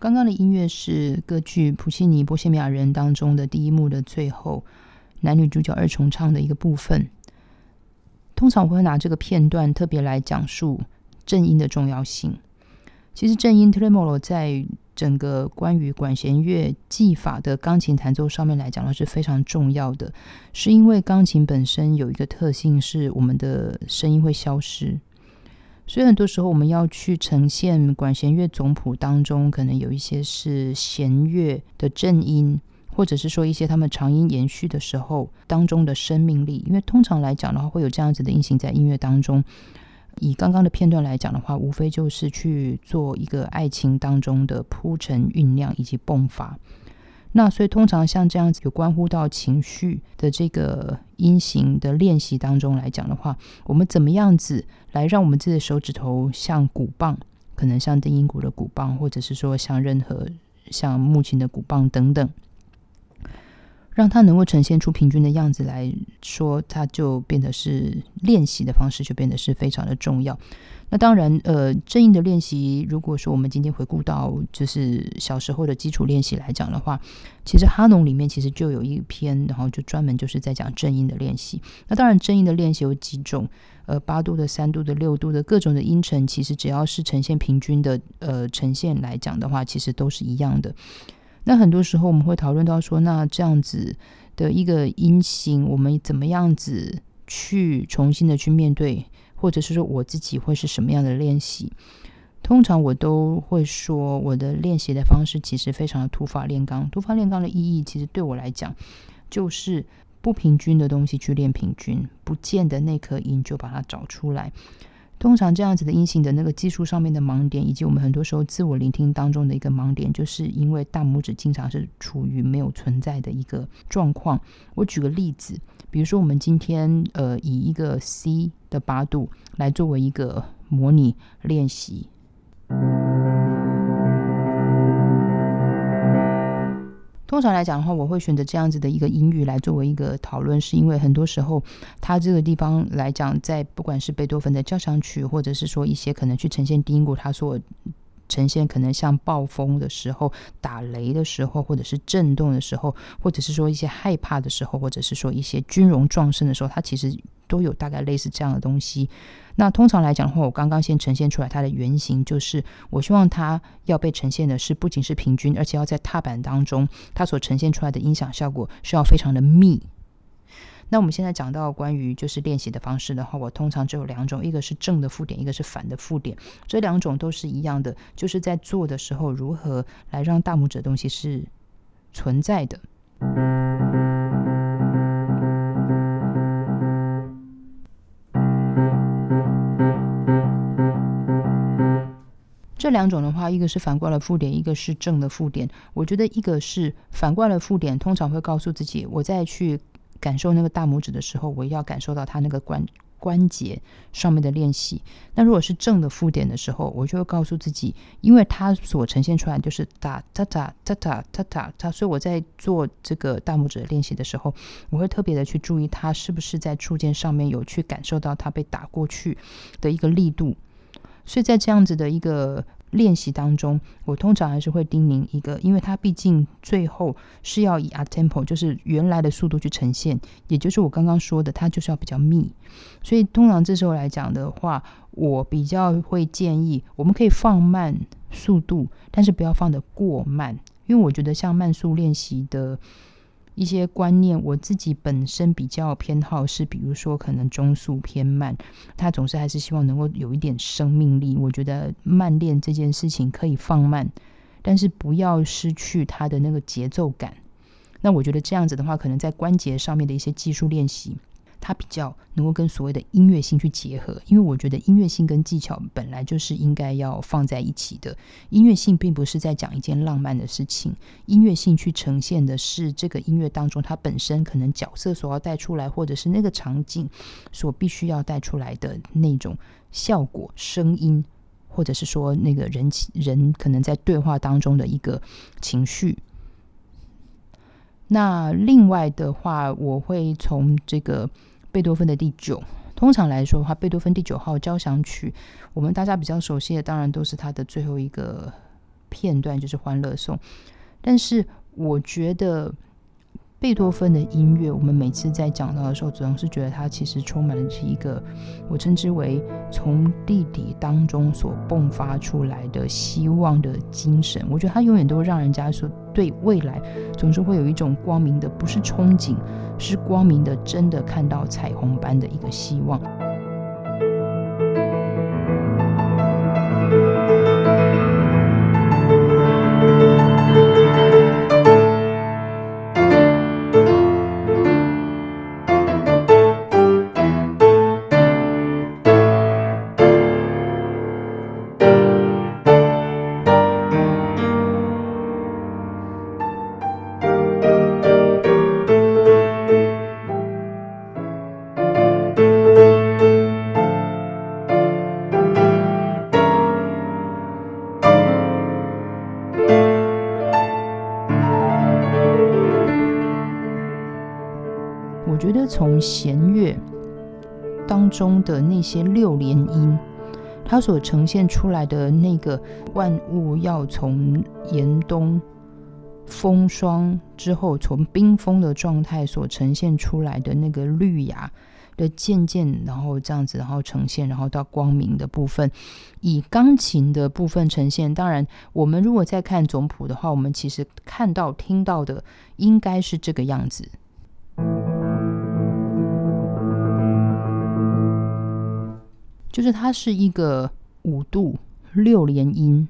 刚刚的音乐是歌剧《普西尼波西米亚人》当中的第一幕的最后，男女主角二重唱的一个部分。通常我会拿这个片段特别来讲述正音的重要性。其实正音 tremolo 在整个关于管弦乐技法的钢琴弹奏上面来讲呢是非常重要的，是因为钢琴本身有一个特性是我们的声音会消失。所以很多时候，我们要去呈现管弦乐总谱当中，可能有一些是弦乐的正音，或者是说一些他们长音延续的时候当中的生命力。因为通常来讲的话，会有这样子的音型在音乐当中。以刚刚的片段来讲的话，无非就是去做一个爱情当中的铺陈、酝酿以及迸发。那所以，通常像这样子有关乎到情绪的这个音型的练习当中来讲的话，我们怎么样子来让我们自己的手指头像鼓棒，可能像定音鼓的鼓棒，或者是说像任何像木琴的鼓棒等等，让它能够呈现出平均的样子来说，它就变得是练习的方式，就变得是非常的重要。那当然，呃，正音的练习，如果说我们今天回顾到就是小时候的基础练习来讲的话，其实哈农里面其实就有一篇，然后就专门就是在讲正音的练习。那当然，正音的练习有几种，呃，八度的、三度的、六度的各种的音程，其实只要是呈现平均的，呃，呈现来讲的话，其实都是一样的。那很多时候我们会讨论到说，那这样子的一个音型，我们怎么样子去重新的去面对？或者是说我自己会是什么样的练习？通常我都会说，我的练习的方式其实非常的突法炼钢。突法炼钢的意义，其实对我来讲，就是不平均的东西去练平均，不见得那颗音就把它找出来。通常这样子的音型的那个技术上面的盲点，以及我们很多时候自我聆听当中的一个盲点，就是因为大拇指经常是处于没有存在的一个状况。我举个例子，比如说我们今天呃以一个 C 的八度来作为一个模拟练习。通常来讲的话，我会选择这样子的一个音域来作为一个讨论，是因为很多时候，它这个地方来讲，在不管是贝多芬的交响曲，或者是说一些可能去呈现低音鼓，它所呈现可能像暴风的时候、打雷的时候，或者是震动的时候，或者是说一些害怕的时候，或者是说一些军容壮盛的时候，它其实。都有大概类似这样的东西。那通常来讲的话，我刚刚先呈现出来它的原型，就是我希望它要被呈现的是不仅是平均，而且要在踏板当中，它所呈现出来的音响效果是要非常的密。那我们现在讲到关于就是练习的方式的话，我通常只有两种，一个是正的负点，一个是反的负点。这两种都是一样的，就是在做的时候如何来让大拇指的东西是存在的。这两种的话，一个是反过来负点，一个是正的负点。我觉得一个是反过来负点，通常会告诉自己，我在去感受那个大拇指的时候，我要感受到它那个关关节上面的练习。那如果是正的负点的时候，我就会告诉自己，因为它所呈现出来就是哒哒哒哒哒哒哒哒，所以我在做这个大拇指的练习的时候，我会特别的去注意它是不是在触键上面有去感受到它被打过去的一个力度。所以在这样子的一个练习当中，我通常还是会叮咛一个，因为它毕竟最后是要以 a tempo，就是原来的速度去呈现，也就是我刚刚说的，它就是要比较密。所以通常这时候来讲的话，我比较会建议，我们可以放慢速度，但是不要放得过慢，因为我觉得像慢速练习的。一些观念，我自己本身比较偏好是，比如说可能中速偏慢，他总是还是希望能够有一点生命力。我觉得慢练这件事情可以放慢，但是不要失去他的那个节奏感。那我觉得这样子的话，可能在关节上面的一些技术练习。它比较能够跟所谓的音乐性去结合，因为我觉得音乐性跟技巧本来就是应该要放在一起的。音乐性并不是在讲一件浪漫的事情，音乐性去呈现的是这个音乐当中它本身可能角色所要带出来，或者是那个场景所必须要带出来的那种效果、声音，或者是说那个人人可能在对话当中的一个情绪。那另外的话，我会从这个贝多芬的第九，通常来说的话，贝多芬第九号交响曲，我们大家比较熟悉的，当然都是他的最后一个片段就是《欢乐颂》，但是我觉得。贝多芬的音乐，我们每次在讲到的时候，总是觉得他其实充满了是一个我称之为从地底当中所迸发出来的希望的精神。我觉得他永远都让人家说，对未来总是会有一种光明的，不是憧憬，是光明的，真的看到彩虹般的一个希望。我觉得从弦乐当中的那些六连音，它所呈现出来的那个万物要从严冬风霜之后，从冰封的状态所呈现出来的那个绿芽的渐渐，然后这样子，然后呈现，然后到光明的部分，以钢琴的部分呈现。当然，我们如果再看总谱的话，我们其实看到、听到的应该是这个样子。就是它是一个五度六连音，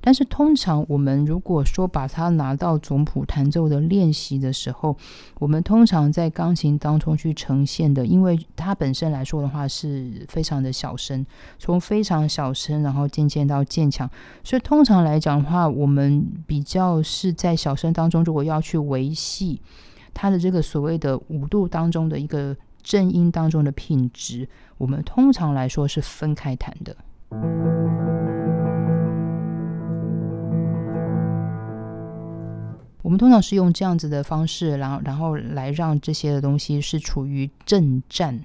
但是通常我们如果说把它拿到总谱弹奏的练习的时候，我们通常在钢琴当中去呈现的，因为它本身来说的话是非常的小声，从非常小声，然后渐渐到渐强，所以通常来讲的话，我们比较是在小声当中，如果要去维系它的这个所谓的五度当中的一个。正音当中的品质，我们通常来说是分开弹的。我们通常是用这样子的方式，然后然后来让这些的东西是处于正战。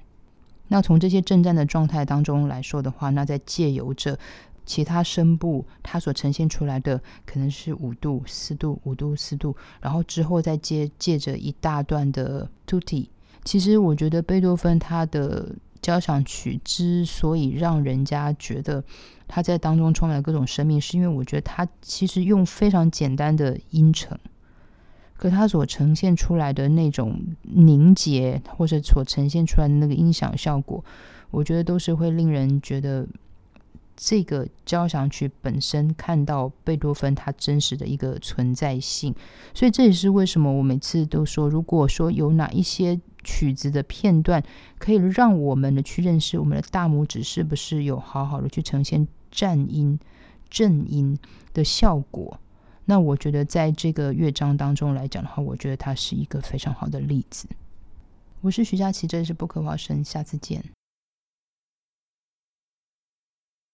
那从这些正战的状态当中来说的话，那在借由着其他声部，它所呈现出来的可能是五度、四度、五度、四度，然后之后再接借着一大段的 tutti。其实我觉得贝多芬他的交响曲之所以让人家觉得他在当中充满了各种生命，是因为我觉得他其实用非常简单的音程，可他所呈现出来的那种凝结，或者所呈现出来的那个音响效果，我觉得都是会令人觉得这个交响曲本身看到贝多芬他真实的一个存在性。所以这也是为什么我每次都说，如果说有哪一些。曲子的片段可以让我们的去认识我们的大拇指是不是有好好的去呈现颤音、震音的效果。那我觉得在这个乐章当中来讲的话，我觉得它是一个非常好的例子。我是徐佳琪，这里是不可话声，下次见。